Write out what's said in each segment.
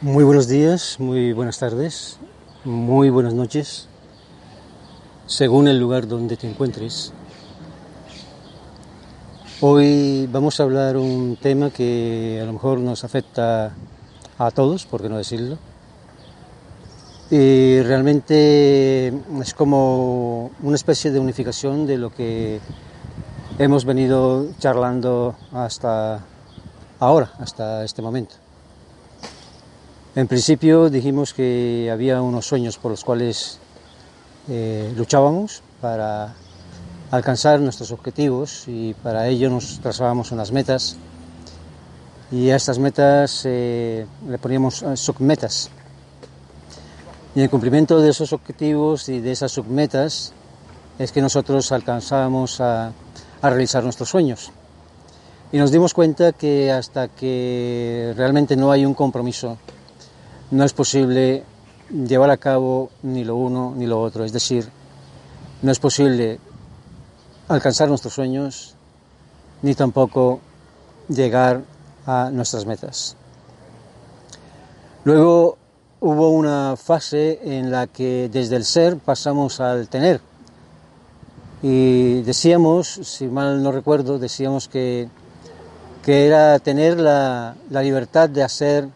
Muy buenos días, muy buenas tardes, muy buenas noches, según el lugar donde te encuentres. Hoy vamos a hablar un tema que a lo mejor nos afecta a todos, por qué no decirlo. Y realmente es como una especie de unificación de lo que hemos venido charlando hasta ahora, hasta este momento. En principio dijimos que había unos sueños por los cuales eh, luchábamos para alcanzar nuestros objetivos y para ello nos trazábamos unas metas y a estas metas eh, le poníamos eh, submetas. Y en cumplimiento de esos objetivos y de esas submetas es que nosotros alcanzábamos a realizar nuestros sueños. Y nos dimos cuenta que hasta que realmente no hay un compromiso no es posible llevar a cabo ni lo uno ni lo otro. Es decir, no es posible alcanzar nuestros sueños ni tampoco llegar a nuestras metas. Luego hubo una fase en la que desde el ser pasamos al tener. Y decíamos, si mal no recuerdo, decíamos que, que era tener la, la libertad de hacer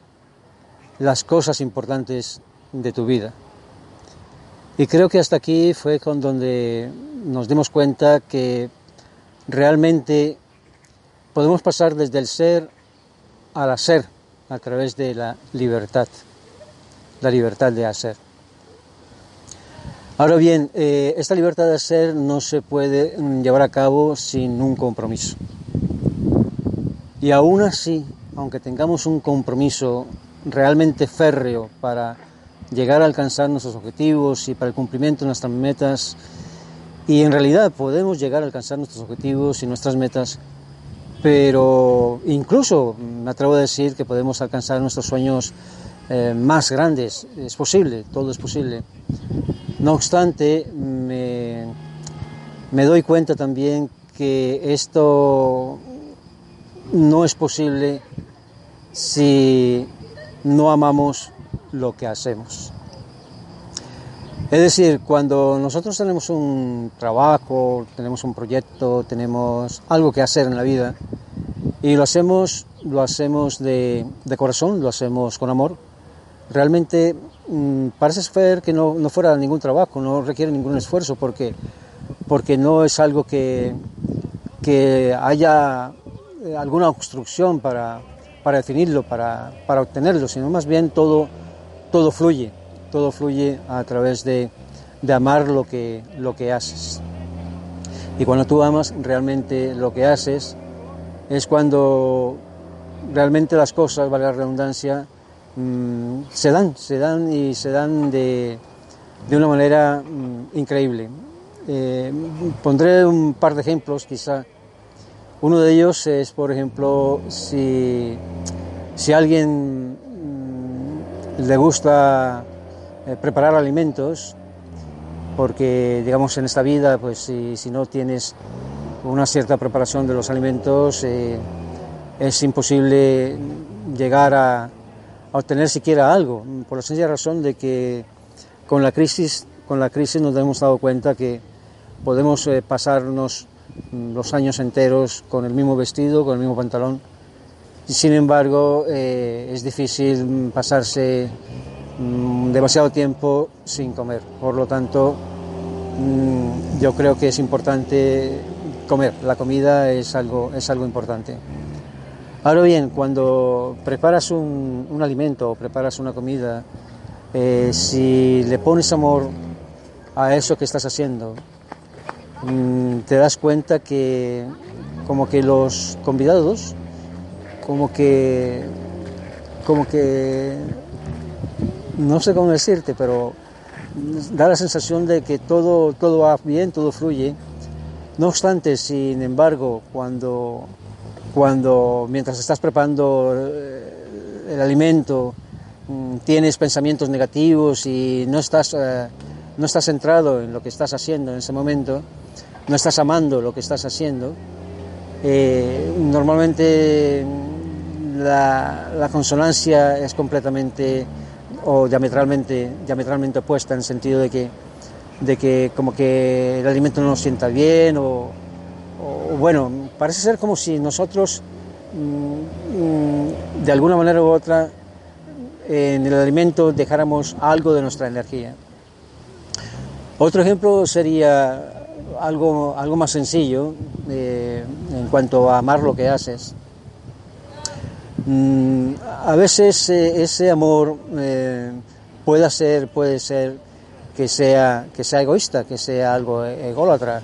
las cosas importantes de tu vida. Y creo que hasta aquí fue con donde nos dimos cuenta que realmente podemos pasar desde el ser al hacer a través de la libertad, la libertad de hacer. Ahora bien, eh, esta libertad de hacer no se puede llevar a cabo sin un compromiso. Y aún así, aunque tengamos un compromiso realmente férreo para llegar a alcanzar nuestros objetivos y para el cumplimiento de nuestras metas. Y en realidad podemos llegar a alcanzar nuestros objetivos y nuestras metas, pero incluso me atrevo a decir que podemos alcanzar nuestros sueños eh, más grandes. Es posible, todo es posible. No obstante, me, me doy cuenta también que esto no es posible si no amamos lo que hacemos. Es decir, cuando nosotros tenemos un trabajo, tenemos un proyecto, tenemos algo que hacer en la vida y lo hacemos, lo hacemos de, corazón, lo hacemos con amor, realmente mm, parece ser que no, no, fuera ningún trabajo, no requiere ningún esfuerzo porque, porque no es algo que, que haya eh, alguna obstrucción para, para definirlo, para, para obtenerlo, sino más bien todo, todo fluye, todo fluye a través de, de amar lo que, lo que haces. Y cuando tú amas realmente lo que haces, es cuando realmente las cosas, vale la redundancia, mmm, se dan, se dan y se dan de, de una manera mmm, increíble. Eh, pondré un par de ejemplos quizá uno de ellos es, por ejemplo, si, si a alguien mm, le gusta eh, preparar alimentos, porque digamos en esta vida, pues si, no tienes una cierta preparación de los alimentos, eh, es imposible llegar a, obtener siquiera algo, por la sencilla razón de que con la crisis, con la crisis nos hemos dado cuenta que podemos eh, pasarnos los años enteros con el mismo vestido, con el mismo pantalón. Sin embargo, eh, es difícil pasarse mm, demasiado tiempo sin comer. Por lo tanto, mm, yo creo que es importante comer. La comida es algo, es algo importante. Ahora bien, cuando preparas un, un alimento o preparas una comida, eh, si le pones amor a eso que estás haciendo, te das cuenta que como que los convidados, como que, como que, no sé cómo decirte, pero da la sensación de que todo, todo va bien, todo fluye. No obstante, sin embargo, cuando, cuando mientras estás preparando eh, el alimento, mm, tienes pensamientos negativos y no estás, eh, no estás centrado en lo que estás haciendo en ese momento, no estás amando lo que estás haciendo, eh, normalmente la, consonancia es completamente o diametralmente, diametralmente opuesta en el sentido de que, de que como que el alimento no nos sienta bien o, bueno, parece ser como si nosotros mm, mm, de alguna manera u otra en el alimento dejáramos algo de nuestra energía. Otro ejemplo sería algo, algo más sencillo eh, en cuanto a amar lo que haces. Mm, a veces eh, ese amor eh, puede ser, puede ser que sea, que sea egoísta, que sea algo ególatra,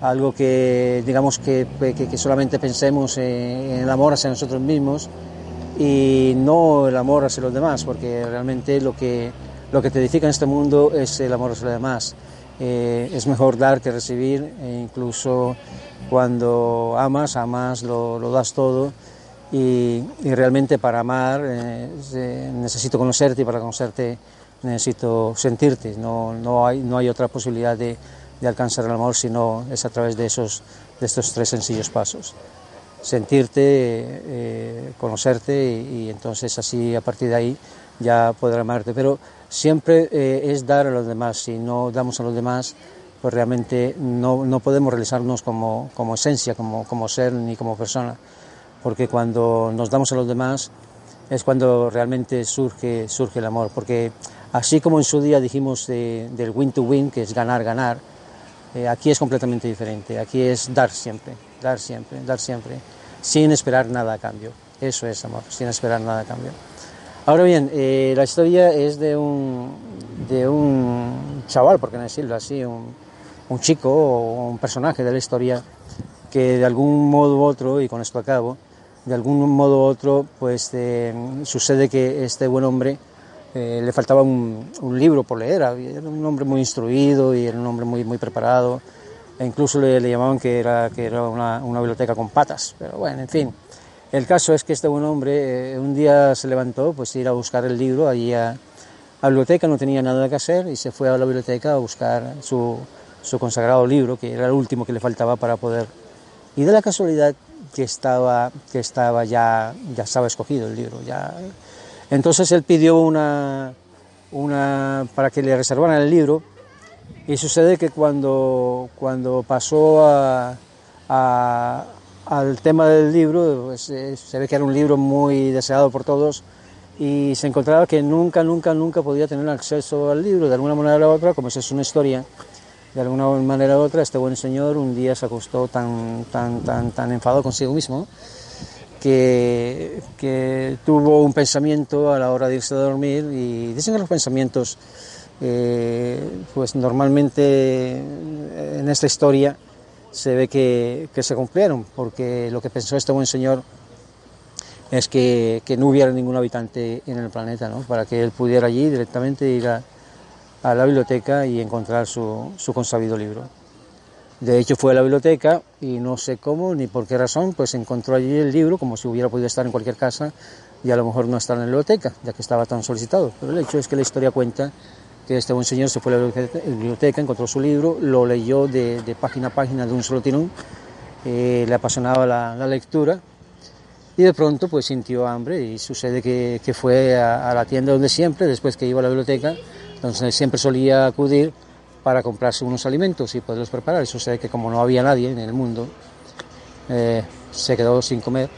algo que digamos que, que, solamente pensemos en el amor hacia nosotros mismos y no el amor hacia los demás, porque realmente lo que, lo que te edifica en este mundo es el amor hacia los demás. Eh, es mejor dar que recibir, e incluso cuando amas, amas, lo, lo das todo y, realmente para amar eh, necesito conocerte y para conocerte necesito sentirte, no, no, hay, no hay otra posibilidad de, de, alcanzar el amor sino es a través de, esos, de estos tres sencillos pasos. Sentirte, eh, conocerte y, entonces así a partir de ahí ya poder amarte. Pero siempre eh, es dar a los demás, si no damos a los demás, pues realmente no, no podemos realizarnos como, como esencia, como, como ser ni como persona. Porque cuando nos damos a los demás es cuando realmente surge, surge el amor, porque así como en su día dijimos del win to win, que es ganar, ganar, eh, aquí es completamente diferente, aquí es dar siempre, dar siempre, dar siempre, sin esperar nada a cambio, eso es amor, sin esperar nada a cambio. Ahora bien, eh, la historia es de un, de un chaval, por qué no decirlo así, un, un chico o un personaje de la historia que de algún modo u otro, y con esto acabo, de algún modo u otro, pues eh, sucede que este buen hombre eh, le faltaba un, libro por leer, era un hombre muy instruido y era un hombre muy, muy preparado, e incluso le, llamaban que era, que era una, biblioteca con patas, pero bueno, en fin. El caso es que este buen hombre eh, un día se levantó, pues ir a buscar el libro allí a, la biblioteca, no tenía nada que hacer y se fue a la biblioteca a buscar su, su consagrado libro, que era el último que le faltaba para poder... Y de la casualidad que estaba, que estaba ya, ya estaba escogido el libro. Ya. Entonces él pidió una, una, para que le reservaran el libro y sucede que cuando, cuando pasó a, al tema del libro, pues, eh, se ve que era un libro muy deseado por todos y se encontraba que nunca, nunca, nunca podía tener acceso al libro. De alguna manera u otra, como si es una historia de alguna manera u otra, este buen señor un día se acostó tan, tan, tan, tan enfadado consigo mismo que, que, tuvo un pensamiento a la hora de irse a dormir y dicen que los pensamientos, eh, pues normalmente en esta historia se ve que, que, se cumplieron, porque lo que pensó este buen señor es que, que no hubiera ningún habitante en el planeta, ¿no? para que él pudiera allí directamente ir a a la biblioteca y encontrar su, su consabido libro. De hecho fue a la biblioteca y no sé cómo ni por qué razón, pues encontró allí el libro como si hubiera podido estar en cualquier casa y a lo mejor no estar en la biblioteca, ya que estaba tan solicitado. Pero el hecho es que la historia cuenta que este buen señor se fue a la biblioteca, encontró su libro, lo leyó de, de página a página de un solo tirón, eh, le apasionaba la, lectura y de pronto pues sintió hambre y sucede que, que fue a, la tienda donde siempre, después que iba a la biblioteca, entonces siempre solía acudir para comprarse unos alimentos y poderlos preparar. Y sucede que como no había nadie en el mundo, eh, se quedó sin comer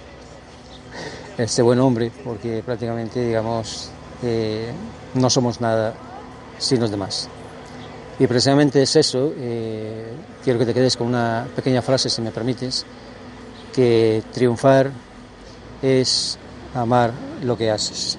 este buen hombre, porque prácticamente, digamos, eh, no somos nada sin los demás. Y precisamente es eso, eh, quiero que te quedes con una pequeña frase, si me permites, que triunfar es amar lo que haces.